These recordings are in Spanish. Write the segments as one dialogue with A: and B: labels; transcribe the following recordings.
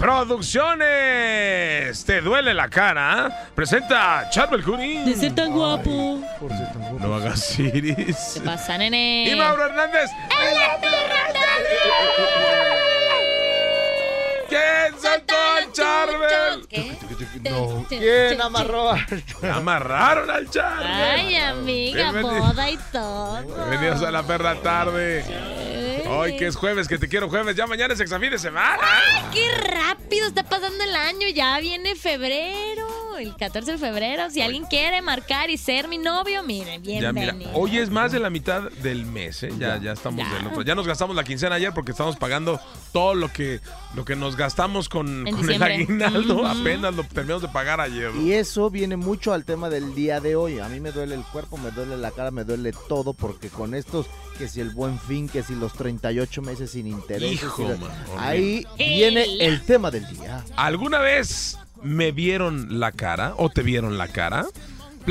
A: Producciones, ¿te duele la cara? Presenta Charbel Curín.
B: De ser tan guapo.
A: No hagas iris.
B: ¿Qué pasa, nene?
A: Y Mauro Hernández. ¿Quién soltó Charbel?
B: ¿Qué?
A: No.
C: ¿Quién amarró?
A: Amarraron al Charbel.
B: Ay, amiga,
A: Bienveni-
B: boda y todo.
A: Bienvenidos a la perra tarde. Hoy que es jueves, que te quiero jueves. Ya mañana es exafín de semana.
B: ¡Qué rápido está pasando el año! Ya viene febrero, el 14 de febrero. Si alguien quiere marcar y ser mi novio, miren,
A: Ya mira,
B: bienvenido.
A: hoy es más de la mitad del mes, ¿eh? Ya, ya estamos
B: Ya.
A: del otro. Ya nos gastamos la quincena ayer porque estamos pagando todo lo que, lo que nos gastamos con,
B: En
A: con el aguinaldo. Apenas lo terminamos de pagar ayer.
C: Y eso viene mucho al tema del día de hoy. A mí me duele el cuerpo, me duele la cara, me duele todo, porque con estos, que si el buen fin, que si los 38 meses sin interés.
A: Hijo, man,
C: ahí viene el tema del día.
A: ¿Alguna vez me vieron la cara o te vieron la cara?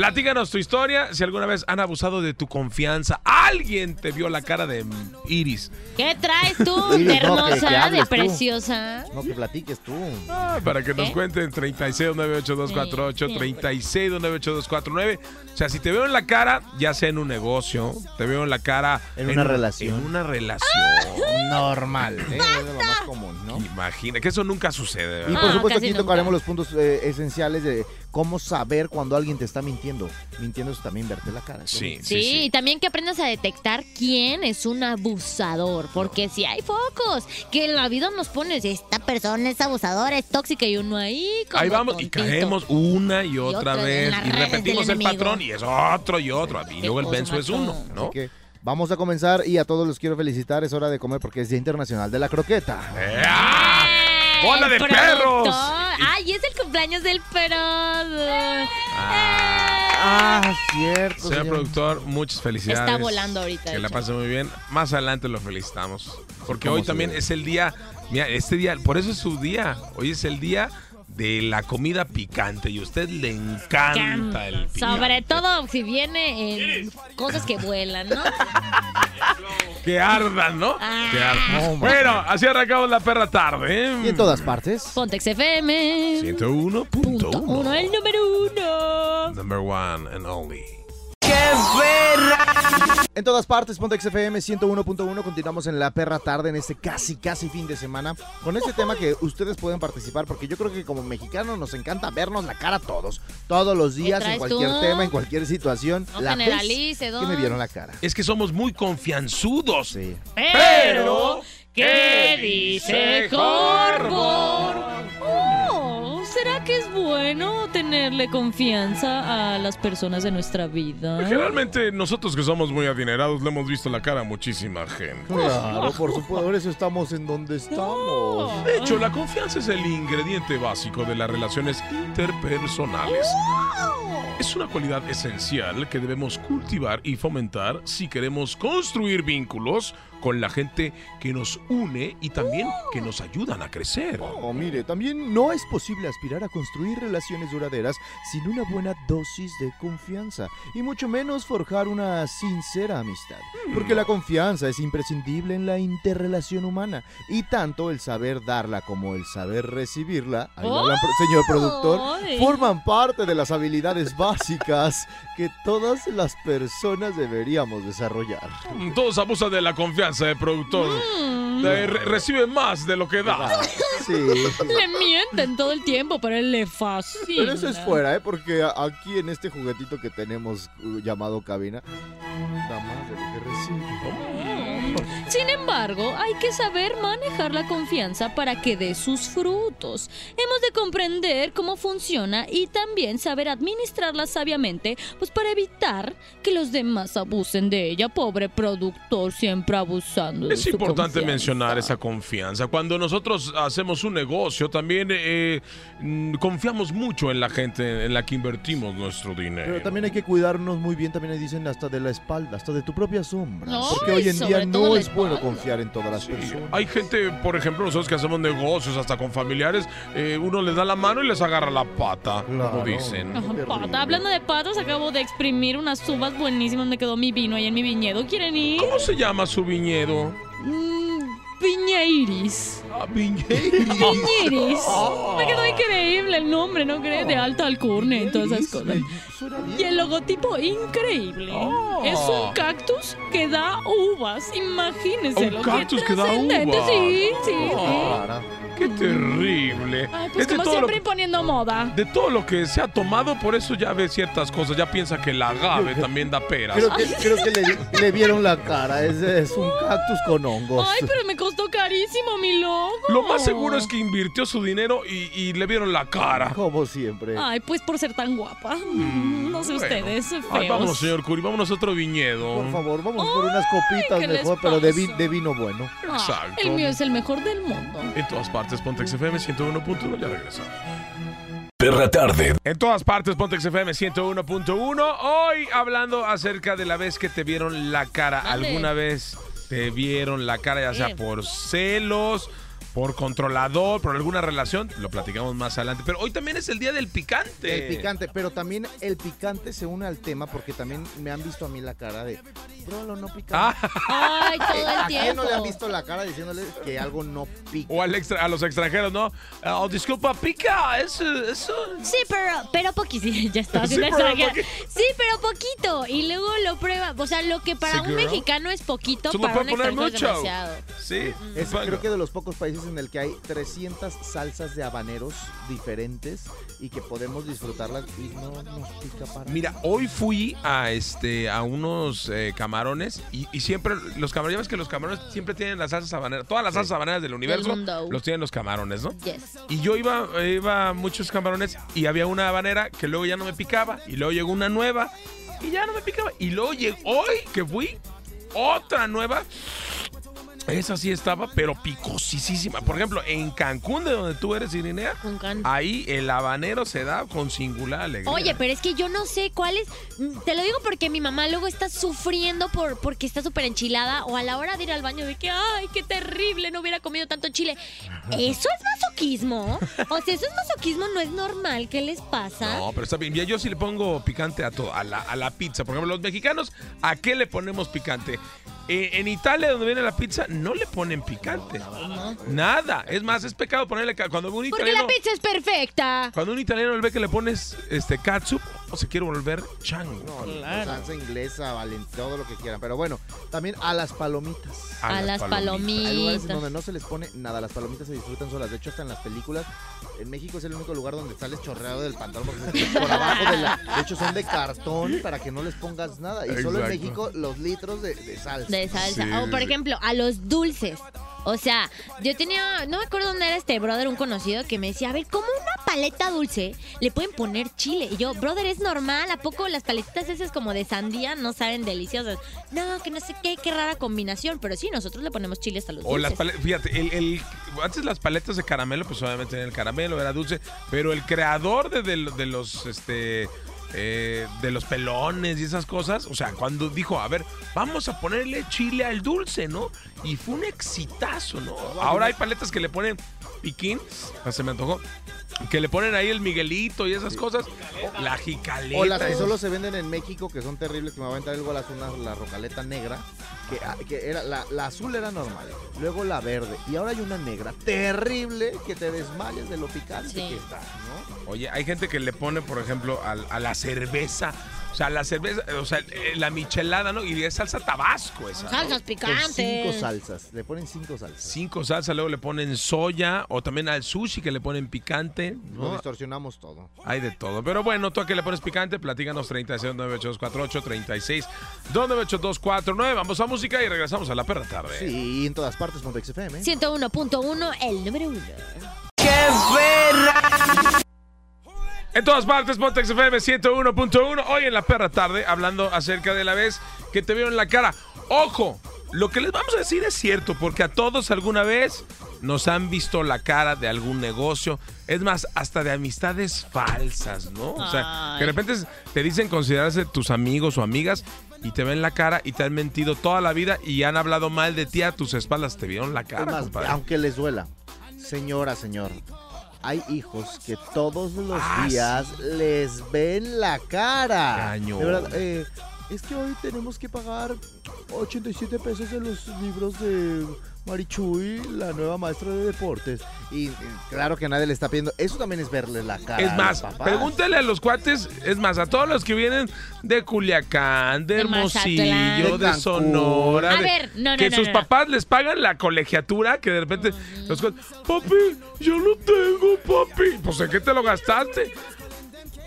A: Platícanos tu historia, si alguna vez han abusado de tu confianza. Alguien te vio la cara de Iris.
B: ¿Qué traes tú,
C: Iris,
B: de
C: no, que- que
B: hermosa, de
C: tú.
B: preciosa?
C: No, que platiques tú.
A: Ah, para que nos
B: ¿Qué?
A: cuenten 36982248,
B: Sí,
A: 36298249. O sea, si te veo en la cara, ya sea en un negocio, te veo en la cara
C: En una
A: un-
C: relación.
A: En una relación.
C: Normal, ¿eh? es lo más común, ¿no?
A: Imagina que eso nunca sucede.
C: Y
A: ¿verdad?
C: por
B: Ah,
C: supuesto aquí tocaremos los puntos eh, esenciales de cómo saber cuando alguien te está mintiendo. Mintiendo es también verte la cara. ¿es lo
A: Sí, sí,
B: Sí,
A: sí.
B: y también que aprendas a detectar quién es un abusador, porque si hay focos que en la vida nos pones, esta persona es abusadora, es tóxica y uno ahí como
A: Ahí vamos y caemos una y otra
B: otra
A: vez y repetimos el patrón y es otro y otro. Y luego el benzo es uno. ¿no?
C: Así que vamos a comenzar y a todos los quiero felicitar. Es hora de comer porque es Día Internacional de la Croqueta.
A: ¡Bola de
B: productor.
A: perros!
B: ¡Ay, es el cumpleaños del perro!
C: Ah, cierto.
A: Señor
C: señor.
A: productor, muchas felicidades.
B: Está volando ahorita,
A: Que la pase muy bien. Más adelante lo felicitamos. Porque
C: ¿Cómo
A: hoy también
C: ve?
A: es el día. Mira, este día, por eso es su día. Hoy es el día de la comida picante y a usted le encanta el picante.
B: Sobre todo si viene en cosas que vuelan, ¿no?
A: Que ardan, ¿no?
B: Ah.
A: Que ardan. Bueno, así arrancamos la perra tarde. ¿eh?
C: Y en todas partes.
B: Pontex FM. 101.
A: 101.1.
B: el número uno.
A: Number one and only.
C: En todas partes, Pontex FM 101.1. Continuamos en la perra tarde en este casi, casi fin de semana. Con este tema que ustedes pueden participar, porque yo creo que como mexicanos nos encanta vernos la cara todos. Todos los días, en cualquier
B: tú?
C: tema, en cualquier situación.
B: No
C: la vez
B: generalice,
C: que
B: don.
C: me vieron la cara.
A: Es que somos muy confianzudos.
C: Sí.
B: Pero, ¿qué dice Corvo? Oh, ¿será que es bueno tenerle confianza a las personas de nuestra vida?
A: Generalmente nosotros que somos muy adinerados le hemos visto la cara a muchísima gente.
C: Claro, por supuesto, por eso estamos en donde estamos.
A: De hecho, la confianza es el ingrediente básico de las relaciones interpersonales. Es una cualidad esencial que debemos cultivar y fomentar si queremos construir vínculos con la gente que nos une y también que nos ayudan a crecer.
C: Oh, mire, también no es posible aspirar a construir relaciones duraderas sin una buena dosis de confianza y mucho menos forjar una sincera amistad. Porque la confianza es imprescindible en la interrelación humana y tanto el saber darla como el saber recibirla, ahí lo hablan, pro- señor productor, forman parte de las habilidades básicas que todas las personas deberíamos desarrollar.
A: Todos abusan de la confianza del productor. De- re- recibe más de lo que da.
C: Sí.
B: Le mienten todo el tiempo, pero él le fascina.
C: Pero eso es fuera, ¿eh? Porque aquí en este juguetito que tenemos uh, llamado cabina, da más de lo que recibe.
D: Sin embargo, hay que saber manejar la confianza para que dé sus frutos. Hemos de comprender cómo funciona y también saber administrarla sabiamente, pues para evitar que los demás abusen de ella. Pobre productor, siempre abusando de
A: Es
D: su
A: importante
D: confianza.
A: mencionar esa confianza. Cuando nosotros hacemos un negocio, también eh, mm, confiamos mucho en la gente en la que invertimos nuestro dinero.
C: Pero también hay que cuidarnos muy bien, también dicen hasta de la espalda, hasta de tu propia sombra.
D: Ay,
C: porque hoy en día
D: todo
C: no es bueno confiar en todas las personas.
A: Hay gente, por ejemplo, nosotros que hacemos negocios hasta con familiares, eh, uno les da la mano y les agarra la pata, como
C: Claro.
A: dicen.
D: Ajá,
C: Terrible.
D: pata. Hablando de patas, acabo de exprimir unas uvas buenísimas. Me quedó mi vino ahí en mi viñedo. ¿Quieren ir?
A: ¿Cómo se llama su viñedo?
D: Mm, Viña Iris.
A: Ah, viñedo.
D: Viñiris. Me quedó increíble el nombre, ¿no crees? De alta alcurnia y todas esas cosas. Y el logotipo increíble.
A: Oh.
D: Es un cactus que da uvas. Imagínense.
A: Un cactus que da uvas.
D: Sí, sí, sí.
A: Qué terrible.
D: Ay, pues
A: Es
D: como
A: todo lo-
D: siempre imponiendo moda.
A: de todo lo que se ha tomado, por eso ya ve ciertas cosas. Ya piensa que el agave también da peras.
C: Creo que, creo que le, le vieron la cara. Es, es un cactus con hongos.
D: Ay, pero me costó carísimo mi logo.
A: Lo más seguro es que invirtió su dinero y, y le vieron la cara.
C: Como siempre.
D: Ay, pues por ser tan guapa. No sé
A: Bueno.
D: ustedes, feos.
A: Ay, vámonos, señor Curi, vámonos a otro viñedo.
C: Por favor, vamos por unas copitas
D: ¿qué les
C: mejor, pero de, vi-
D: pasa?
C: de vino bueno.
D: Ah,
A: Exacto.
D: el mío es el mejor del mundo.
A: En todas partes, Pontex FM 101.1, ya regresamos.
E: Perra tarde.
A: En todas partes, Pontex FM 101.1. Hoy hablando acerca de la vez que te vieron la cara. ¿Alguna vez te vieron la cara, ya sea por celos, por controlador, por alguna relación? Lo platicamos más adelante. Pero hoy también es el día del picante.
C: El picante, pero también el picante se une al tema porque también me han visto a mí la cara de, bro, no picante.
A: Ah,
D: Ay, todo
C: ¿A
D: el
C: quién
D: tiempo.
C: no le han visto la cara diciéndole que algo no pica?
A: o al extra- a los extranjeros, ¿no? Oh, disculpa, pica. Eso, eso.
D: Sí, pero, pero poquito. Ya estaba
A: Sí, pero
D: Sí, pero poquito. Y luego lo prueba. O sea, lo que para
A: Sí,
D: un
A: girl.
D: mexicano es poquito, para un extranjero es
A: mucho.
D: demasiado.
A: Sí.
C: Es creo que de los pocos países en el que hay 300 salsas de habaneros diferentes y que podemos disfrutarlas y no nos pica para
A: Mira, hoy fui a este a unos eh, camarones y, y siempre los camarones, ya ves que los camarones siempre tienen las salsas habaneras, todas las salsas habaneras del universo los tienen los camarones, ¿no?
D: Yes.
A: Y yo iba, iba a muchos camarones y había una habanera que luego ya no me picaba y luego llegó una nueva y ya no me picaba y luego llegó hoy que fui otra nueva. Esa sí estaba, pero picosísima. Por ejemplo, en Cancún, de donde tú eres, Irinea, ahí el habanero se da con singular alegría.
B: Oye, pero es que yo no sé cuál es. mm, Te lo digo porque mi mamá luego está sufriendo por porque está súper enchilada o a la hora de ir al baño de que, ay, qué terrible, no hubiera comido tanto chile. ¿Eso es masoquismo? O sea, eso es masoquismo, no es normal. ¿Qué les pasa?
A: No, pero está bien. Ya yo sí le pongo picante a todo, a la, a la pizza. Por ejemplo, los mexicanos, ¿a qué le ponemos picante? Eh, en Italia, donde viene la pizza, no le ponen picante. Nada. Es más, es pecado ponerle cuando un
B: Porque
A: italiano,
B: la pizza es perfecta.
A: cuando un italiano ve que le pones este catsup, o se quiere volver chango.
C: No, salsa inglesa, valen, todo lo que quieran. Pero bueno, también a las palomitas.
B: A las
C: Hay lugares en
B: palomitas.
C: donde no se les pone nada, las palomitas se disfrutan solas. De hecho, hasta en las películas, en México es el único lugar donde sales chorreado del pantalón porque por abajo de la. De hecho, son de cartón para que no les pongas nada. Y solo en. México, los litros de, de salsa.
B: De salsa.
A: Sí,
B: o por ejemplo, a los dulces. O sea, yo tenía, no me acuerdo dónde era este brother, un conocido, que me decía, a ver, ¿cómo una paleta dulce le pueden poner chile? Y yo, brother, es normal, ¿a poco las paletitas esas como de sandía no saben deliciosas? No, que no sé qué, qué rara combinación, pero sí, nosotros le ponemos chiles a los
A: O
B: dulces.
A: las paletas, fíjate, el, el- antes las paletas de caramelo, pues obviamente tenían el caramelo, era dulce, pero el creador de, de- de los, este, eh, de los pelones y esas cosas, o sea, cuando dijo, a ver, vamos a ponerle chile al dulce, ¿no? Y fue un exitazo, ¿no? Ahora hay paletas que le ponen piquín, ah, se me antojó, que le ponen ahí el Miguelito y esas cosas, la jicaleta.
C: O las que solo se venden en México, que son terribles, que me va a aventar el golazo, una, la rocaleta negra, que, ah, que era, la, la azul era normal, luego la verde, y ahora hay una negra terrible que te desmayas de lo picante
B: Sí.
C: que está, ¿no?
A: Oye, hay gente que le pone, por ejemplo, al- a, la cerveza O sea, la cerveza, o sea, eh, la michelada, ¿no? Y es salsa tabasco esa. ¿no?
B: Salsas
C: Con
B: picantes.
C: cinco salsas. Le ponen cinco salsas.
A: Cinco salsas, luego le ponen soya o también al sushi que le ponen picante.
C: Lo
A: ¿no?
C: distorsionamos todo.
A: Hay de todo. Pero bueno, tú a que le pones picante, platícanos 36 98248 36 298 Vamos a música y regresamos a la perra tarde.
C: Sí, en todas partes, Pontex FM.
B: 101.1, el número uno.
A: En todas partes, Pontex FM 101.1. Hoy en la perra tarde, hablando acerca de la vez que te vieron la cara. ¡Ojo! Lo que les vamos a decir es cierto, porque a todos alguna vez nos han visto la cara de algún negocio. Es más, hasta de amistades falsas, ¿no? O sea, que de repente te dicen considerarse tus amigos o amigas y te ven la cara y te han mentido toda la vida y han hablado mal de ti a tus espaldas. Te vieron la cara,
C: más,
A: compadre.
C: aunque les duela, señora, señor, hay hijos que todos los
A: Ah,
C: días les ven la cara. De verdad, eh, es que hoy tenemos que pagar 87 pesos en los libros de Marichuy, la nueva maestra de deportes. Y claro que nadie le está pidiendo. Eso también es verle la cara.
A: Es
C: a
A: más,
C: los papás.
A: pregúntale a los cuates, es más, a todos los que vienen de Culiacán, de
B: De
A: Hermosillo, de. Sonora,
B: A ver, no, no,
A: que
B: no,
A: sus papás les pagan la colegiatura, que de repente los cuates, papi, yo no tengo, papi, pues ¿en qué te lo gastaste?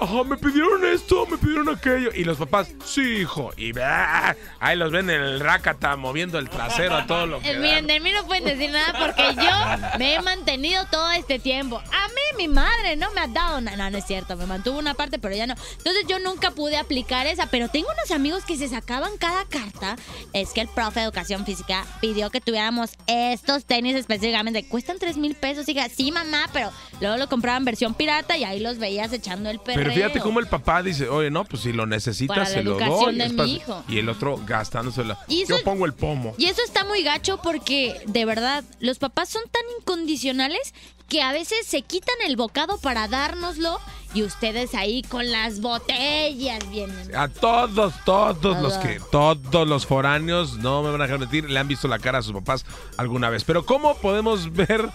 A: Ajá, me pidieron esto, me pidieron aquello. Y los papás, sí, hijo. Y ¡ah! ahí los ven en el rácata moviendo el trasero a todo lo que
B: Eh. Miren, de mí no pueden decir nada porque yo me he mantenido todo este tiempo. A mí mi madre no me ha dado nada. No, no es cierto, me mantuvo una parte, pero ya no. Entonces yo nunca pude aplicar esa, pero tengo unos amigos que se sacaban cada carta. Es que el profe de educación física pidió que tuviéramos estos tenis específicamente. Cuestan 3 mil pesos. Diga, sí, mamá, pero luego lo compraban versión pirata y ahí los veías echando el perreo.
A: Fíjate cómo el papá dice, oye, no, pues si lo necesitas,
B: Para la
A: se lo
B: educación
A: doy.
B: de
A: es
B: mi
A: pas-
B: hijo.
A: Y el otro gastándoselo.
B: Y eso-
A: Yo pongo el pomo.
B: Y eso está muy gacho porque, de verdad, los papás son tan incondicionales que a veces se quitan el bocado para dárnoslo y ustedes ahí con las botellas vienen.
A: A todos, todos los que, todos los foráneos, no me van a dejar mentir, le han visto la cara a sus papás alguna vez. Pero ¿cómo podemos ver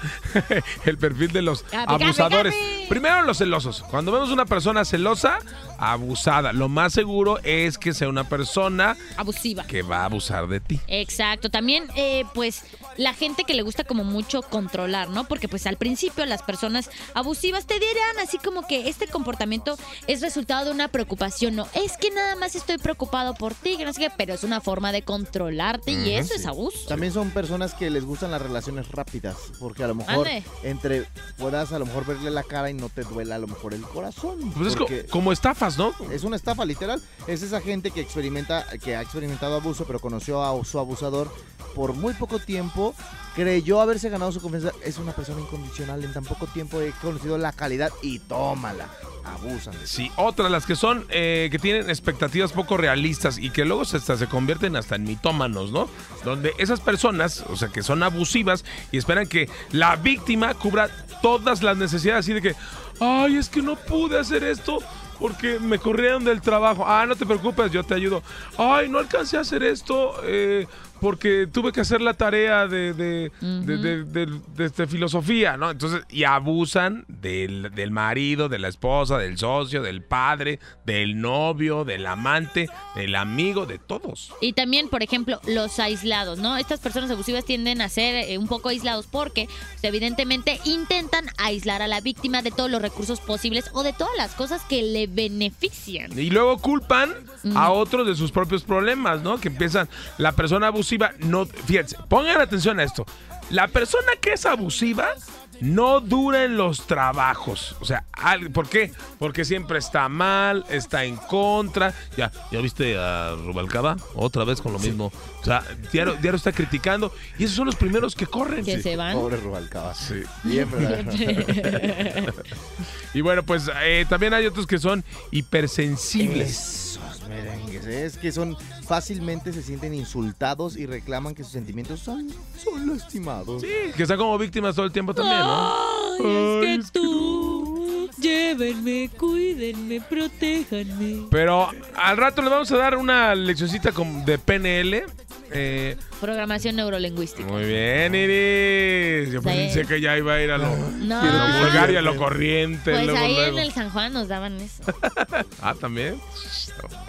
A: el perfil de los
B: Capi, capi,
A: abusadores?
B: capi.
A: Primero los celosos. Cuando vemos una persona celosa, abusada, lo más seguro es que sea una persona
B: Abusiva.
A: que va a abusar de ti.
B: Exacto, también eh, pues la gente que le gusta como mucho controlar, ¿no? Porque pues al principio las personas abusivas te dirán así como que este comportamiento es resultado de una preocupación, no, es que nada más estoy preocupado por ti, que no sé qué, pero es una forma de controlarte y eso es abuso.
C: También son personas que les gustan las relaciones rápidas, porque a lo mejor
B: Ande.
C: entre puedas a lo mejor verle la cara y no te duela a lo mejor el corazón.
A: Pues es co-
C: porque
A: como estafas, ¿no?
C: es una estafa literal. Es esa gente que experimenta, que ha experimentado abuso, pero conoció a su abusador por muy poco tiempo, creyó haberse ganado su confianza. Es una persona incondicional. En tan poco tiempo he conocido la calidad y tómala. Abusan de
A: Sí, otras las que son, eh, que tienen expectativas poco realistas y que luego se, hasta se convierten hasta en mitómanos, ¿no? Donde esas personas, o sea, que son abusivas y esperan que la víctima cubra todas las necesidades así de que, ay, es que no pude hacer esto porque me corrieron del trabajo. Ah, no te preocupes, yo te ayudo. Ay, no alcancé a hacer esto eh, porque tuve que hacer la tarea de, de, de- de- de- de este, filosofía, ¿no? Entonces, y abusan del, del marido, de la esposa, del socio, del padre, del novio, del amante, del amigo, de todos.
B: Y también, por ejemplo, los aislados, ¿no? Estas personas abusivas tienden a ser eh, un poco aislados porque, pues, evidentemente, intentan aislar a la víctima de todos los recursos posibles o de todas las cosas que le benefician.
A: Y luego culpan a otros de sus propios problemas, ¿no? Que empiezan, la persona abusiva, no, fíjense, pongan atención a esto. La persona que es abusiva no dura en los trabajos. O sea, ¿por qué? Porque siempre está mal, está en contra. Ya, ¿ya viste a Rubalcaba? Otra vez con lo mismo. O sea, diario, diario está criticando. Y esos son los primeros que corren.
B: Que se van.
C: Pobre Rubalcaba.
A: Sí.
C: Bien, ¿verdad?
A: Y bueno, pues eh, también hay otros que son hipersensibles.
C: Esos merengues, ¿eh? es que son fácilmente se sienten insultados y reclaman que sus sentimientos son, son lastimados.
A: Sí, que están como víctimas todo el tiempo también, ¿no?
D: Ay,
A: Ay,
D: es que tú, llévenme, cuídenme, protéjanme.
A: Pero al rato le vamos a dar una leccioncita con- de PNL. eh,
B: Programación neurolingüística.
A: Muy bien, Iris. Yo
B: Sí.
A: pensé que ya iba a ir a lo,
B: No.
A: a lo vulgar y a lo corriente.
B: Pues
A: luego,
B: ahí
A: luego.
B: en el San Juan nos daban eso.
A: Ah, también.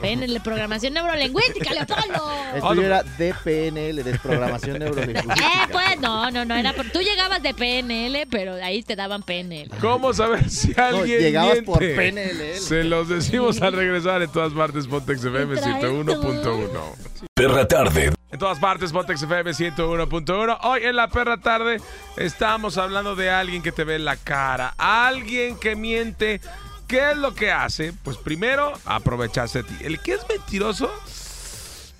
B: En la programación neurolingüística, Leopoldo.
C: El tuyo
A: no.
C: era DPNL, desprogramación neurolingüística.
B: Eh, pues no, no, no era por. Tú llegabas de PNL, pero ahí te daban PNL.
A: ¿Cómo saber si alguien
C: llegabas
A: miente?
C: por PNL.
A: Se los decimos al regresar en todas partes Pontex FM
B: Traes
A: 101.1.
E: Perra tarde.
A: En todas partes Pontex FM 101.1. Hoy en la perra tarde estamos hablando de alguien que te ve en la cara, alguien que miente. ¿Qué es lo que hace? Pues primero, aprovecharse de ti. El que es mentiroso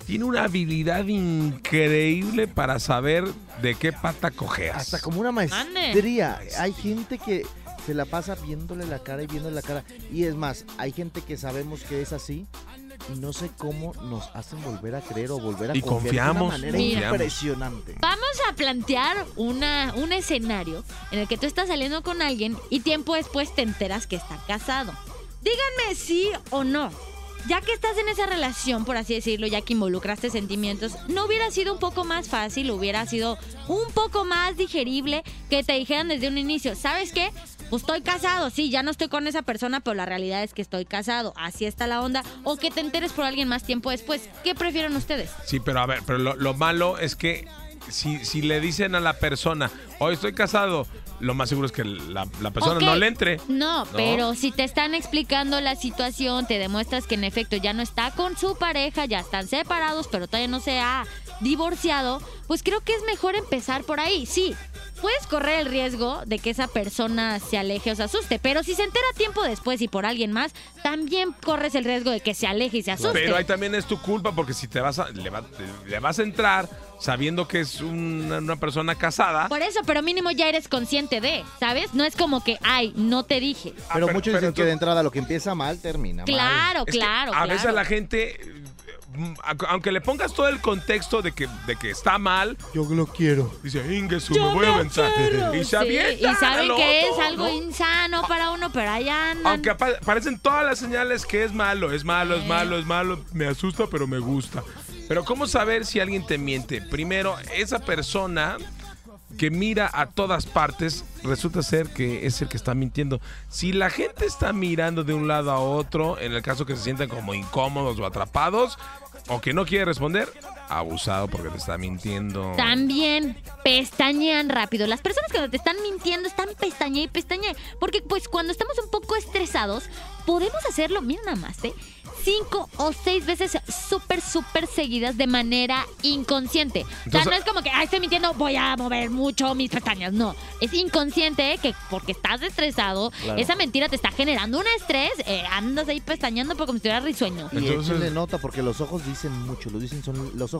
A: tiene una habilidad increíble para saber de qué pata cojeas.
C: Hasta como una maestría. Hay gente que se la pasa viéndole la cara y viéndole la cara. Y es más, hay gente que sabemos que es así y no sé cómo nos hacen volver a creer o volver a
A: Y
C: confiar
A: confiamos,
C: de una manera
B: Mira.
C: impresionante.
B: Vamos a plantear una, un escenario en el que tú estás saliendo con alguien y tiempo después te enteras que está casado. Díganme sí o no. Ya que estás en esa relación, por así decirlo, ya que involucraste sentimientos, ¿no hubiera sido un poco más fácil, hubiera sido un poco más digerible que te dijeran desde un inicio, ¿sabes qué? Pues estoy casado, sí, ya no estoy con esa persona, pero la realidad es que estoy casado, así está la onda, o que te enteres por alguien más tiempo después. ¿Qué prefieren ustedes?
A: Sí, pero a ver, pero lo, lo malo es que si, si le dicen a la persona, hoy estoy casado, lo más seguro es que la, la persona no le entre.
B: No, pero si te están explicando la situación, te demuestras que en efecto ya no está con su pareja, ya están separados, pero todavía no se ha divorciado, pues creo que es mejor empezar por ahí. Sí, puedes correr el riesgo de que esa persona se aleje o se asuste, pero si se entera tiempo después y por alguien más, también corres el riesgo de que se aleje y se asuste.
A: Pero ahí también es tu culpa porque si te vas a, le, va- le vas a entrar sabiendo que es una, una persona casada.
B: Por eso, pero mínimo ya eres consciente de, ¿sabes? No es como que, ay, no te dije.
A: Ah,
C: Pero, muchos dicen que de entrada lo que empieza mal termina mal.
B: Claro,
A: es que
B: claro,
A: A
B: claro.
A: veces la gente, aunque le pongas todo el contexto de que, de que está mal,
C: Yo lo quiero.
A: dice, Ingesu, me voy a aventar. Y se
B: Sí,
A: avienta
B: y saben que
A: otro,
B: es algo
A: ¿no?
B: insano para uno, pero allá andan.
A: Aunque apa- aparecen todas las señales que es malo, es malo, es
B: Eh.
A: malo, es malo, me asusta, pero me gusta. Pero ¿cómo saber si alguien te miente? Primero, esa persona que mira a todas partes resulta ser que es el que está mintiendo. Si la gente está mirando de un lado a otro, en el caso que se sientan como incómodos o atrapados, o que no quiere responder, abusado porque te está mintiendo.
B: También pestañean rápido. Las personas que te están mintiendo están pestañe y pestañe. Porque pues cuando estamos un poco estresados, podemos hacerlo, mira nada más, ¿eh? Cinco o seis veces súper, súper seguidas de manera inconsciente. o sea, no es como que, ah, estoy mintiendo, voy a mover mucho mis pestañas. No, es inconsciente que porque estás estresado,
C: Claro.
B: esa mentira te está generando un estrés. eh, andas ahí pestañeando porque como si estuviera risueño.
C: Y
A: Entonces-
C: échenle nota porque los ojos dicen mucho. Los, dicen son, los ojos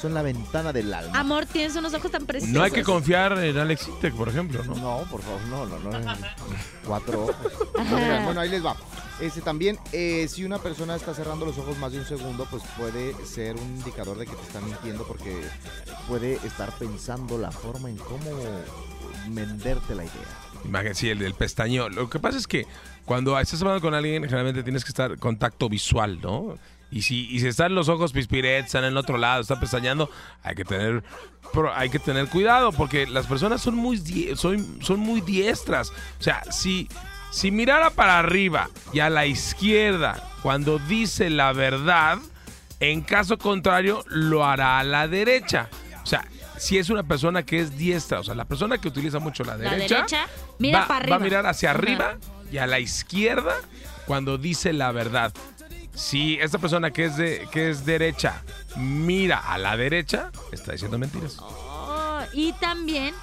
C: son la ventana del alma.
B: Amor, tienes unos ojos tan preciosos.
A: No hay que confiar en Alex Intec, por ejemplo, ¿no?
C: No, por favor, no, no, no. Cuatro ojos. Bueno, ahí les va. Este también, eh, si una persona está cerrando los ojos más de un segundo, pues puede ser un indicador de que te está mintiendo porque puede estar pensando la forma en cómo venderte la idea.
A: Imagínate, sí, el del pestañeo. Lo que pasa es que cuando estás hablando con alguien, generalmente tienes que estar en contacto visual, ¿no? Y si, y si están los ojos pispiret, están en otro lado, están pestañeando, hay que tener hay que tener cuidado porque las personas son muy son, son muy diestras. O sea, si si mirara para arriba y a la izquierda cuando dice la verdad, en caso contrario lo hará a la derecha. O sea, si es una persona que es diestra, o sea, la persona que utiliza mucho la
B: La
A: derecha,
B: derecha, mira
A: va,
B: para arriba.
A: va a mirar hacia arriba y a la izquierda cuando dice la verdad. Si esta persona que es de que es derecha mira a la derecha, está diciendo mentiras.
B: Oh, y también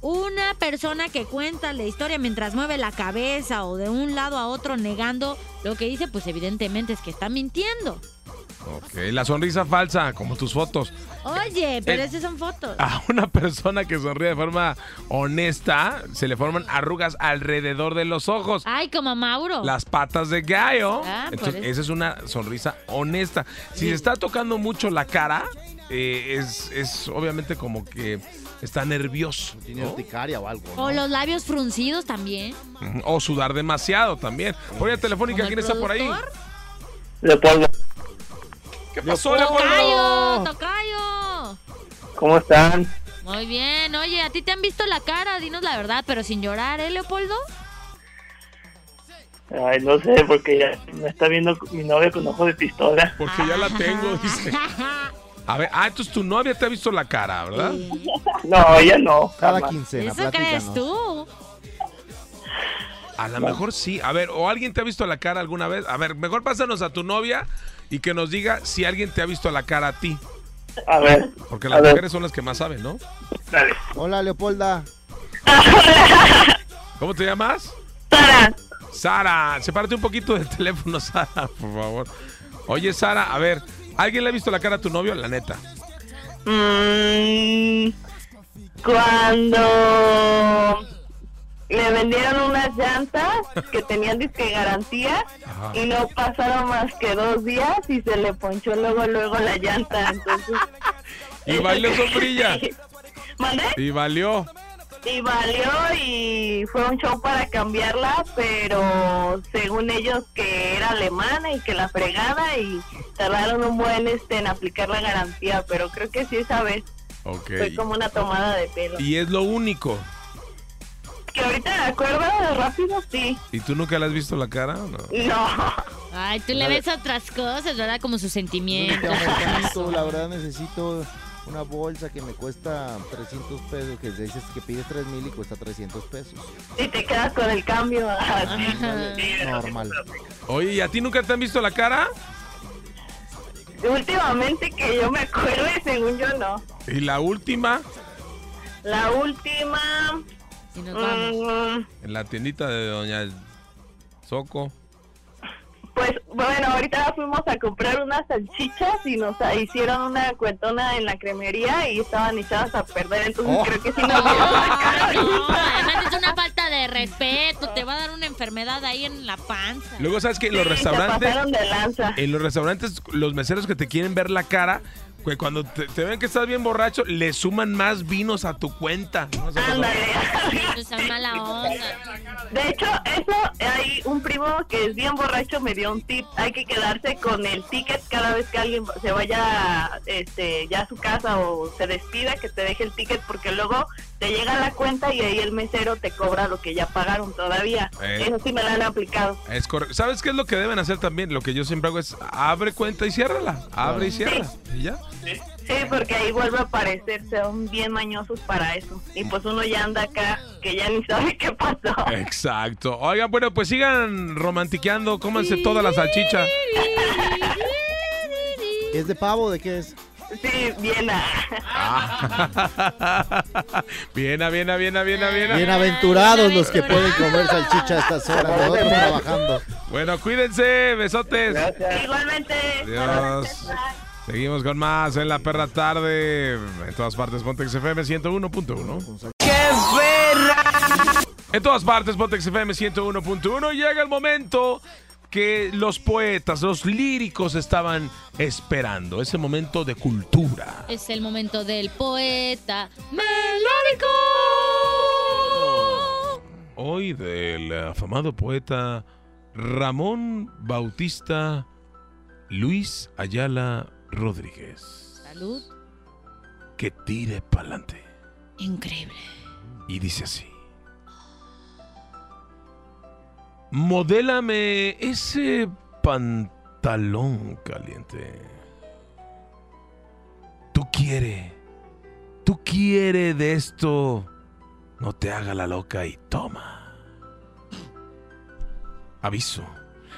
B: una persona que cuenta la historia mientras mueve la cabeza o de un lado a otro negando lo que dice, pues evidentemente es que está mintiendo.
A: Ok, la sonrisa falsa, como tus fotos.
B: Oye, pero
A: Eh,
B: esas son fotos.
A: A una persona que sonríe de forma honesta, se le forman arrugas alrededor de los ojos.
B: Ay, como Mauro.
A: Las patas de gallo.
B: Ah, por
A: Entonces,
B: eso.
A: esa es una sonrisa honesta. Si se está tocando mucho la cara, eh, es, es obviamente como que está nervioso.
C: Tiene
A: ¿no?
C: urticaria o algo. ¿no?
B: O los labios fruncidos también.
A: O sudar demasiado también. Oye, telefónica, ¿quién está por ahí?
B: productor.
F: Leopoldo,
A: ¿Qué pasó,
C: Leopoldo.
B: ¡Tocayo! ¡Tocayo!
F: ¿Cómo están?
D: Muy bien. Oye, ¿a ti te han visto la cara? Dinos la verdad, pero sin llorar, ¿eh, Leopoldo?
F: Ay, no sé, porque ya me está viendo mi novia con ojos de pistola.
A: Porque ya la tengo, dice. A ver, ah, entonces tu novia te ha visto la cara, ¿verdad?
F: No, ella no.
C: Cada
F: jamás.
C: quincena,
D: ¿Eso crees tú?
A: A lo mejor sí. A ver, o alguien te ha visto la cara alguna vez. A ver, mejor pásanos a tu novia y que nos diga si alguien te ha visto la cara a ti.
F: A ver,
A: Porque las
F: ver.
A: mujeres son las que más saben, ¿no?
F: dale.
C: Hola, Leopolda.
A: ¿Cómo te llamas?
G: Sara,
A: Sara, sepárate un poquito del teléfono, Sara, por favor. Oye, Sara, a ver, ¿alguien le ha visto la cara a tu novio? La neta.
G: mm, cuando le vendieron unas llantas que tenían disque garantía
A: Ajá.
G: y no pasaron más que dos días y se le ponchó luego luego la llanta entonces
A: Y valió sombrilla.
G: ¿Mandé?
A: Y valió.
G: y valió y fue un show para cambiarla pero según ellos que era alemana y que la fregada y tardaron un buen este en aplicar la garantía pero creo que sí esa vez fue como una tomada de pelo
A: Y es lo único.
G: Que ahorita me acuerdo de rápido sí
A: ¿Y tú nunca le has visto la cara? o No.
G: no
D: Ay, tú le ves otras cosas, ¿verdad? Como sus sentimientos.
C: Necesito, la verdad necesito una bolsa que me cuesta 300 pesos, que dices que pides 3 mil y cuesta 300 pesos.
G: y te quedas con el cambio así.
C: Normal.
A: Oye, ¿y a ti nunca te han visto la cara?
G: últimamente que yo me acuerde según yo no
A: ¿Y la última?
G: la última
D: Y nos vamos.
G: mm,
A: En la tiendita de Doña Soco.
G: Pues bueno, ahorita fuimos a comprar unas salchichas y nos hicieron una cuentona en la cremería y estaban echadas a perder, entonces
C: Oh.
G: creo que sí nos vieron la cara.
D: No, además es una falta de respeto. Te va a dar una enfermedad ahí en la panza.
A: Luego, ¿sabes que
G: Sí,
A: Los
G: se
A: restaurantes,
G: pasaron de lanza.
A: en los restaurantes, los meseros que te quieren ver la cara, que cuando te, te ven que estás bien borracho, le suman más vinos a tu cuenta.
G: Ándale.
D: Mala onda.
G: De hecho, eso hay un primo que es bien borracho me dio un tip. Hay que quedarse con el ticket cada vez que alguien se vaya este ya a su casa o se despida, que te deje el ticket porque luego te llega la cuenta y ahí el mesero te cobra lo que ya pagaron todavía.
A: Eh.
G: Eso sí me lo han aplicado.
A: Es correcto. ¿Sabes qué es lo que deben hacer también? Lo que yo siempre hago es abre cuenta y ciérrala. Abre y cierra. Y ya.
G: Sí, porque ahí vuelve a aparecer, son bien mañosos para eso. Y pues uno ya anda acá que ya ni sabe qué pasó.
A: Exacto. Oigan, bueno, pues sigan romantiqueando, cómanse toda la salchicha.
C: ¿Es de pavo o de qué es?
G: Sí, bien.
A: Viena, viena, viena, viena, viena.
C: Bienaventurados los que pueden comer salchicha a estas horas, nosotros trabajando.
A: Bueno, cuídense, besotes.
G: Igualmente.
A: Adiós. Seguimos con más en la perra tarde. En todas partes, Pontex FM 101.1. En todas partes, Pontex FM 101.1. Llega el momento que los poetas, los líricos estaban esperando. Ese momento de cultura.
D: Es el momento del poeta melódico.
A: Hoy del afamado poeta Ramón Bautista Luis Ayala Rodríguez.
D: Salud.
A: Que tire pa'lante.
D: Increíble.
A: Y dice así. Modélame ese pantalón caliente. Tú quiere, tú quiere de esto. No te haga la loca y toma. Aviso.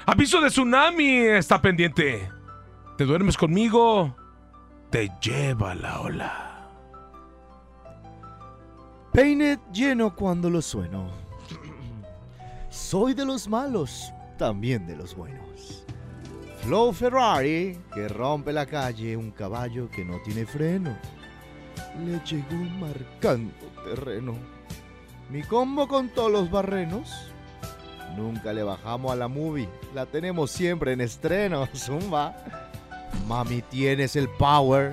A: Aviso de tsunami está pendiente. Te duermes conmigo. Te lleva la ola.
C: Peine lleno cuando lo sueno. Soy de los malos, también de los buenos. Flow Ferrari, que rompe la calle, un caballo que no tiene freno. Le llegó marcando terreno. Mi combo con todos los barrenos. Nunca le bajamos a la movie, la tenemos siempre en estreno, zumba. Mami, tienes el power.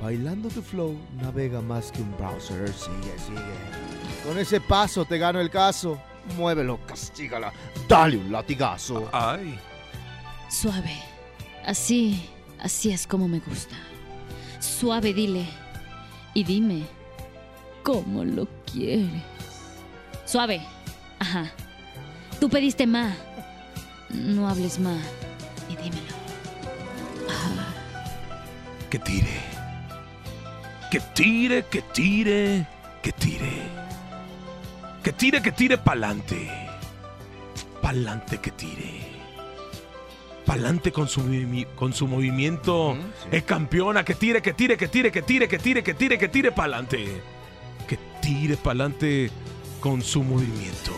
C: Bailando tu flow, navega más que un browser. Sigue, sigue. Con ese paso te gano el caso. Muévelo, castígala. Dale un latigazo.
A: Ay.
D: Suave. Así, así es como me gusta. Suave, dile. y dime cómo lo quieres. Suave. Ajá. Tú pediste más. No hables más y dímelo.
A: Que tire. Que tire, que tire, que tire. Que tire, que tire pa'lante. Pa'lante que tire. Pa'lante con su, con su movimiento. Es campeona. Que tire, que tire, que tire, que tire, que tire, que tire, que tire pa'lante. Que tire pa'lante con su movimiento.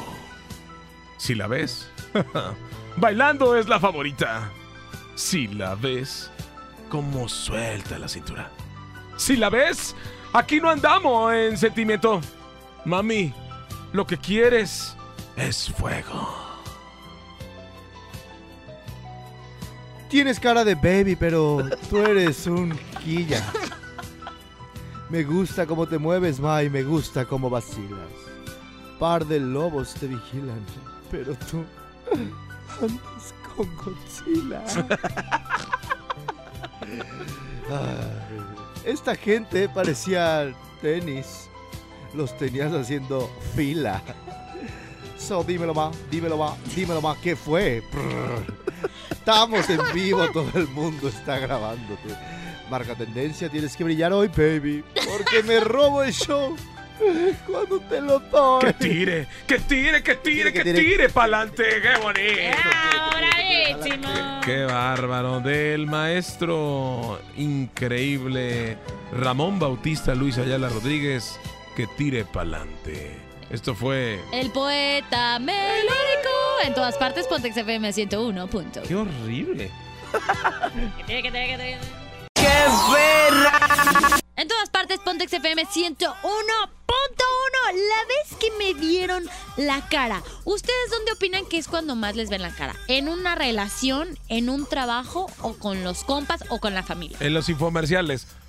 A: Si la ves, bailando es la favorita. Si la ves, como suelta la cintura. Si la ves, aquí no andamos en sentimiento. Mami, lo que quieres es fuego.
C: Tienes cara de baby, pero tú eres un quilla. Me gusta cómo te mueves, Mai, me gusta cómo vacilas. Par de lobos te vigilan, pero tú andas con Godzilla. Esta gente parecía tenis. Los tenías haciendo fila. So, dímelo más, dímelo más, dímelo más, ¿qué fue? Estamos en vivo, todo el mundo está grabándote. Marca tendencia, tienes que brillar hoy, baby, porque me robo el show cuando te lo doy.
A: Que tire, que tire, que tire, que
C: Que tire.
A: tire pa'lante. ¡Qué bonito!
D: ¡Bravísimo!
A: ¡Qué bárbaro! Del maestro increíble Ramón Bautista Luis Ayala Rodríguez. Que tire pa'lante. Esto fue.
D: El poeta melódico. En todas partes, Pontex FM 101. Punto.
A: ¡Qué horrible!
D: En todas partes, Pontex FM 101.1. La vez que me vieron la cara. ¿Ustedes dónde opinan que es cuando más les ven la cara? ¿En una relación, en un trabajo o con los compas o con la familia?
A: En los infomerciales.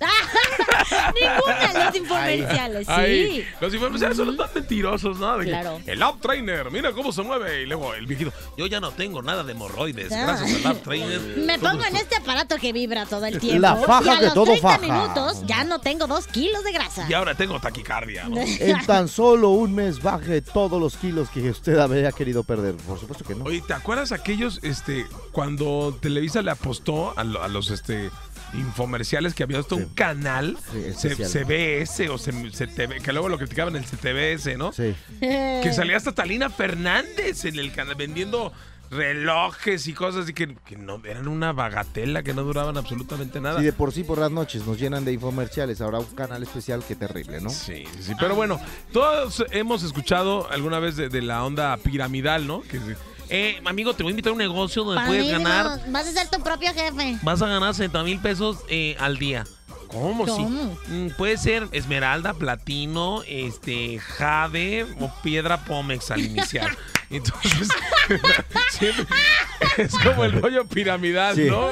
D: Ninguna de los infomerciales, sí.
A: Ay, los infomerciales son tan mentirosos, ¿no? De que,
D: Claro.
A: El App Trainer, mira cómo se mueve. Y luego el viejito, yo ya no tengo nada de hemorroides. Gracias al App Trainer.
B: Me pongo en este aparato que vibra todo el tiempo.
C: La faja
B: y a
C: que
B: los
C: todo
B: 30
C: faja.
B: minutos ya no tengo dos kilos de grasa.
A: Y ahora tengo taquicardia. ¿no?
C: En tan solo un mes baje todos los kilos que usted había querido perder. Por supuesto que no.
A: Oye, ¿te acuerdas aquellos, este, cuando Televisa le apostó a, lo- a los, este, infomerciales que había hasta un canal
C: Sí.
A: CBS o CTV, que luego lo criticaban el CTBS, ¿no?
C: Sí.
A: Que salía hasta Talina Fernández en el canal vendiendo relojes y cosas y que, que no eran una bagatela que no duraban absolutamente nada.
C: Si de por sí por las noches nos llenan de infomerciales, habrá un canal especial que terrible, ¿no?
A: Sí, sí, sí. Pero bueno, todos hemos escuchado alguna vez de, de la onda piramidal, ¿no? Que, eh, amigo, te voy a invitar a un negocio donde puedes ganar,
B: Vas a ser tu propio jefe.
A: vas a ganar 60 mil pesos eh, al día. ¿Cómo, sí?
B: ¿Cómo?
A: Mm, puede ser esmeralda, platino, este, jade o piedra pómex al iniciar. Entonces, siempre- es como el rollo piramidal,
C: Sí.
A: ¿no?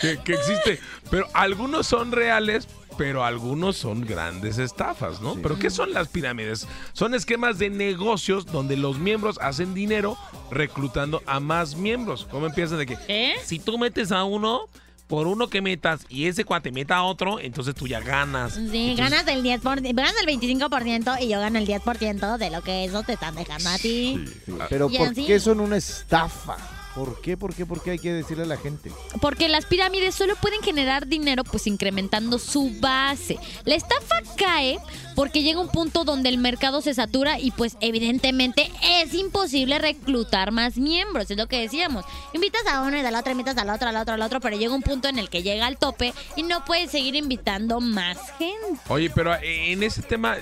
A: Que, que existe. Pero algunos son reales, pero algunos son grandes estafas, ¿no? ¿Pero qué son las pirámides? Son esquemas de negocios donde los miembros hacen dinero reclutando a más miembros. ¿Cómo empiezan de que?
D: ¿Eh?
A: Si tú metes a uno, por uno que metas y ese cuate meta a otro, entonces tú ya ganas.
B: Sí,
A: Entonces,
B: ganas el 10%, por, ganas el 25% y yo gano el 10% de lo que eso te están dejando a ti.
C: Pero ¿por
B: así.
C: qué son una estafa? ¿Por qué? ¿Por qué? ¿Por qué hay que decirle a la gente?
D: Porque las pirámides solo pueden generar dinero pues incrementando su base. La estafa cae porque llega un punto donde el mercado se satura y pues evidentemente es imposible reclutar más miembros, es lo que decíamos.
B: Invitas a uno y del otro, invitas al otro, al otro, al otro, pero llega un punto en el que llega al tope y no puedes seguir invitando más gente.
A: Oye, pero eh, en ese tema,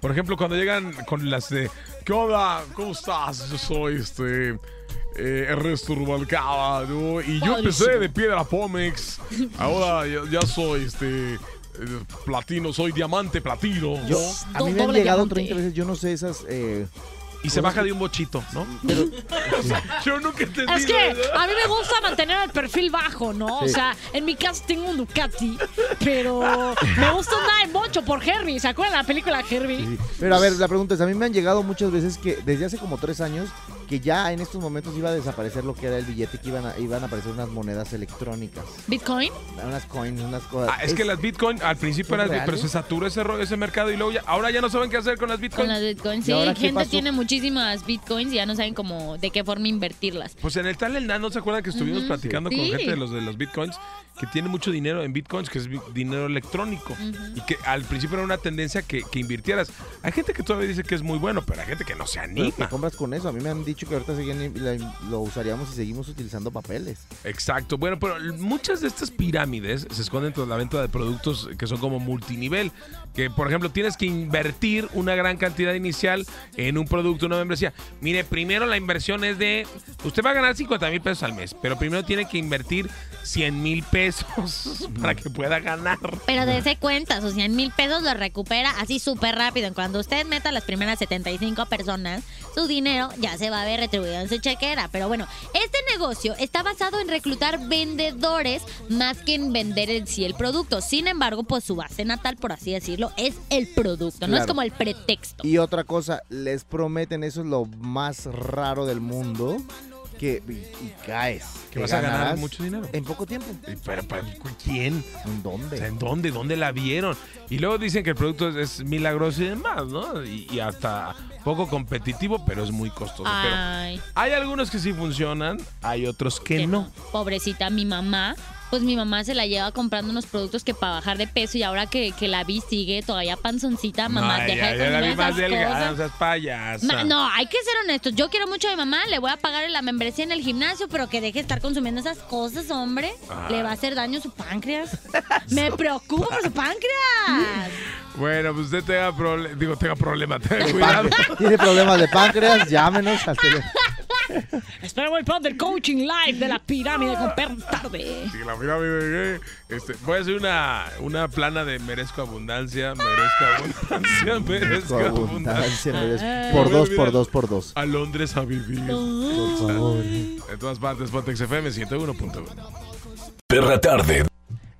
A: por ejemplo, cuando llegan con las de ¿Qué onda? ¿Cómo estás? Yo soy este eh, Ernesto Rubalcaba, ¿no? Y yo empecé de piedra Pómex. Ahora ya, ya soy este eh, platino, soy diamante platino.
C: Yo, a mí me han llegado
D: diamante.
C: 30 veces, yo no sé esas... eh,
A: Y se baja de un bochito, ¿no?
C: pero,
A: Yo nunca entendí.
D: Es que a mí me gusta mantener el perfil bajo, ¿no? O sea, en mi caso tengo un Ducati, pero me gusta andar en bocho por Herbie. ¿Se acuerdan de la película Herbie?
C: sí. pero a ver, la pregunta es, a mí me han llegado muchas veces que desde hace como tres años que ya en estos momentos iba a desaparecer lo que era el billete, que iban a, iban a aparecer unas monedas electrónicas.
D: ¿Bitcoin?
C: Unas coins, unas cosas.
A: Ah, es, que las Bitcoin al principio
C: ¿Son
A: eran, pero se saturó ese, ese mercado y luego ya, ahora ya no saben qué hacer con las Bitcoin.
D: Con las Bitcoins.
C: ¿Y
D: Sí,
C: ahora qué
D: gente
C: pasó?
D: tiene muchísimas Bitcoins y ya no saben cómo, de qué forma invertirlas.
A: Pues en el tal el ¿no se acuerdan que estuvimos platicando
D: Sí.
A: con gente de los de los bitcoins que tiene mucho dinero en bitcoins, que es dinero electrónico y que al principio era una tendencia que, que invirtieras. Hay gente que todavía dice que es muy bueno, pero hay gente que no se anima.
C: te compras con eso. A mí me han dicho que ahorita lo usaríamos y seguimos utilizando papeles.
A: Exacto. Bueno, pero muchas de estas pirámides se esconden tras la venta de productos que son como multinivel. Que, por ejemplo, tienes que invertir una gran cantidad inicial en un producto, una membresía. Mire, primero la inversión es de. Usted va a ganar 50 mil pesos al mes, pero primero tiene que invertir 100 mil pesos para que pueda ganar.
B: Pero dése cuenta, sus 100 mil pesos los recupera así súper rápido. Cuando usted meta las primeras 75 personas, su dinero ya se va a retribuido en su chequera. Pero bueno, este negocio está basado en reclutar vendedores más que en vender en sí el producto. Sin embargo, pues su base natal, por así decirlo, es el producto, no es como el pretexto.
C: Y otra cosa, les prometen, eso es lo más raro del mundo, que y, y caes.
A: Que vas a ganar mucho dinero.
C: En poco tiempo.
A: Y, Pero, pero, ¿quién?
C: ¿En dónde?
A: O sea, ¿En dónde? ¿Dónde la vieron? Y luego dicen que el producto es, es milagroso y demás, ¿no? Y, y hasta poco competitivo, pero es muy costoso. Pero
D: Ay,
A: hay algunos que sí funcionan, hay otros que
D: que
A: no.
D: Pobrecita, mi mamá. Pues mi mamá se la lleva comprando unos productos que para bajar de peso y ahora que, que la vi sigue todavía panzoncita, mamá,
A: Ay,
D: deja
A: ya,
D: de
A: ya la vi más delgada, no payasa.
B: Ma- no, hay que ser honestos. Yo quiero mucho a mi mamá, le voy a pagar la membresía en el gimnasio, pero que deje de estar consumiendo esas cosas, hombre.
A: Ah.
B: Le va a hacer daño a su páncreas. Me preocupo por su páncreas.
A: Bueno, pues usted tenga problemas, digo, tenga problemas, tenga cuidado.
C: Tiene problemas de páncreas, llámenos al teléfono.
D: Espera, el plan del coaching live de la pirámide con perro tarde.
A: Sí, la pirámide. Este, voy a hacer una, una plana de merezco abundancia, merezco abundancia, merezco abundancia.
C: Por dos, por dos, por dos.
A: A Londres a vivir.
C: Por favor.
A: En todas partes, Pontex FM 101.1.
E: Perra tarde.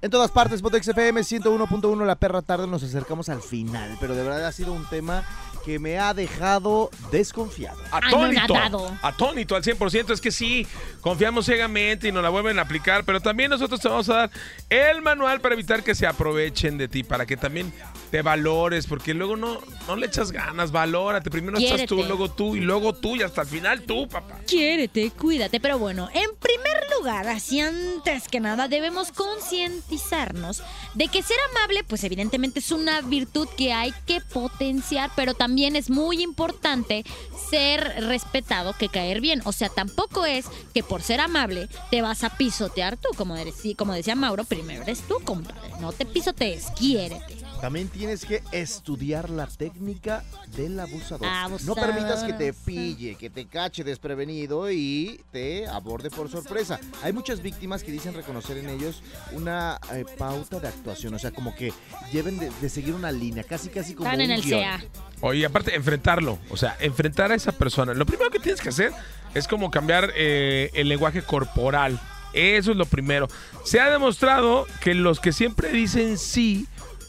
C: En todas partes, Potex FM 101.1, la perra tarde, nos acercamos al final, pero de verdad ha sido un tema que me ha dejado desconfiado.
A: Atónito.
B: Anonadado.
A: Atónito al 100%. Es que sí, confiamos ciegamente y nos la vuelven a aplicar, pero también nosotros te vamos a dar el manual para evitar que se aprovechen de ti, para que también te valores, porque luego no, no le echas ganas, valórate. Primero estás tú,
B: Quiérete.
A: luego tú y luego tú y hasta el final tú, papá.
B: Quiérete, cuídate. Pero bueno, en primer lugar, así antes que nada, debemos concientizarnos de que ser amable, pues evidentemente es una virtud que hay que potenciar, pero también es muy importante ser respetado que caer bien. O sea, tampoco es que por ser amable te vas a pisotear tú, como, dec- como decía Mauro, primero eres tú, compadre. No te pisotees, quiérete.
C: También tienes que estudiar la técnica del abusador.
B: Abusador.
C: No permitas que te pille, que te cache desprevenido y te aborde por sorpresa. Hay muchas víctimas que dicen reconocer en ellos una eh, pauta de actuación, o sea, como que lleven de, de seguir una línea, casi casi como
B: Están en
C: un
B: el
C: guion.
B: CEA.
A: Oye, aparte, enfrentarlo. O sea, enfrentar a esa persona. Lo primero que tienes que hacer es como cambiar eh, el lenguaje corporal. Eso es lo primero. Se ha demostrado que los que siempre dicen sí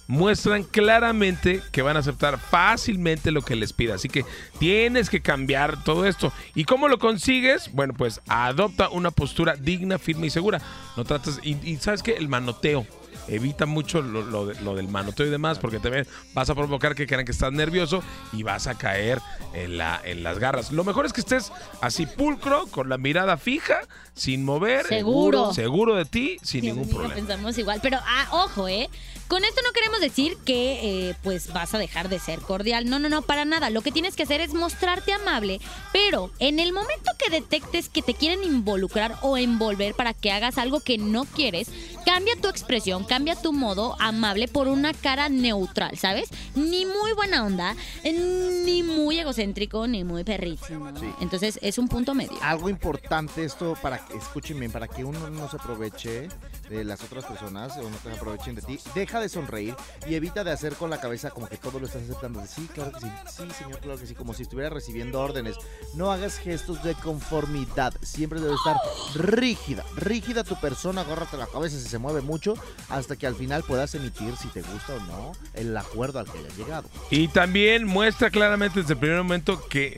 A: muestran claramente que van a aceptar fácilmente lo que les pida. Así que tienes que cambiar todo esto. ¿Y cómo lo consigues? Bueno, pues adopta una postura digna, firme y segura. No trates... Y, y ¿sabes qué? El manoteo evita mucho lo, lo de- lo del manoteo y demás, porque también vas a provocar que crean que estás nervioso y vas a caer en, la, en las garras. Lo mejor es que estés así pulcro, con la mirada fija, sin mover.
B: Seguro.
A: Seguro de ti, sin
B: Dios
A: ningún
B: mío,
A: problema.
B: Pensamos igual, pero ah, ojo, ¿eh? Con esto no queremos decir que eh, pues vas a dejar de ser cordial. No, no, no, para nada. Lo que tienes que hacer es mostrarte amable, pero en el momento que detectes que te quieren involucrar o envolver para que hagas algo que no quieres, cambia tu expresión, cambia tu modo amable por una cara neutral, ¿sabes? Ni muy buena onda, ni muy egocéntrico, ni muy perrísimo. ¿no?
C: Sí.
B: Entonces es un punto medio.
C: Algo importante esto para que escuchen bien, para que uno no se aproveche las otras personas o no se aprovechen de ti, deja de sonreír y evita de hacer con la cabeza como que todo lo estás aceptando. Sí, claro que sí, sí, señor, claro que sí, como si estuviera recibiendo órdenes. No hagas gestos de conformidad, siempre debe estar rígida, rígida tu persona, agárrate la cabeza si se mueve mucho, hasta que al final puedas emitir si te gusta o no el acuerdo al que hayas llegado.
A: Y también muestra claramente desde el primer momento que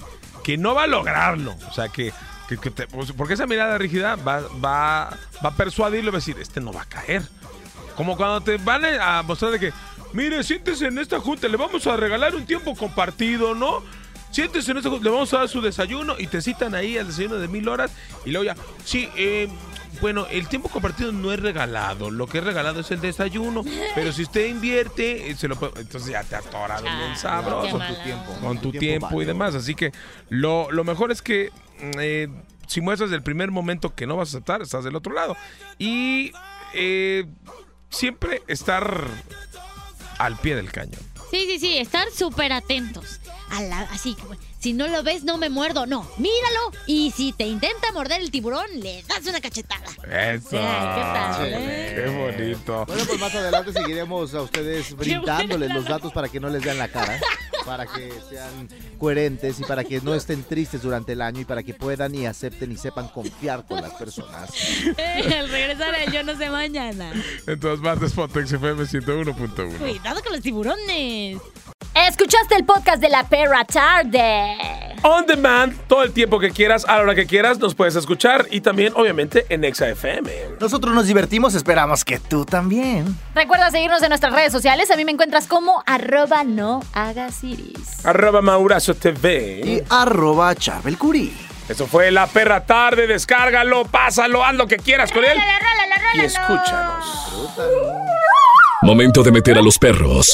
A: que no va a lograrlo. O sea, que, que- que te- pues, porque esa mirada rígida va, va, va a persuadirlo, va a decir, este no va a caer. Como cuando te van a mostrar de que, mire, siéntese en esta junta, le vamos a regalar un tiempo compartido, ¿no? Siéntese en esta junta, le vamos a dar su desayuno y te citan ahí al desayuno de mil horas y luego ya, sí, eh, bueno, el tiempo compartido no es regalado, lo que es regalado es el desayuno, pero si usted invierte, eh, se lo puede- entonces ya te atoras bien
B: Ah,
A: sabroso
C: Con tu tiempo.
A: con tu
C: Tu
A: tiempo y demás. Así que lo, lo mejor es que eh, si muestras el primer momento que no vas a aceptar, estás del otro lado. Y eh, siempre estar al pie del cañón.
B: Sí, sí, sí, estar súper atentos. A la- así, si no lo ves, no me muerdo. No, míralo. Y si te intenta morder el tiburón, le das una cachetada.
A: Eso.
B: Ay, ¿qué tal,
A: Qué
B: eh?
A: bonito.
C: Bueno, pues más adelante seguiremos a ustedes brindándoles los datos para que no les vean la cara, para que sean coherentes y para que no estén tristes durante el año y para que puedan y acepten y sepan confiar con las personas.
B: Al regresar el Yo No sé mañana.
A: En todas partes, Pontex FM 101.1.
B: Cuidado con los tiburones.
H: Escuchaste el podcast de la perra tarde.
A: On demand, todo el tiempo que quieras, a la hora que quieras, nos puedes escuchar. Y también, obviamente, en Exa FM.
I: Nosotros nos divertimos, esperamos que tú también.
H: Recuerda seguirnos en nuestras redes sociales. A mí me encuentras como arroba no hagas iris.
A: Arroba Maurazo TV.
I: Y arroba Charbel Curí.
A: Eso fue La Perra Tarde. Descárgalo, pásalo, haz lo que quieras con él. Y escúchanos.
E: Momento de meter a los perros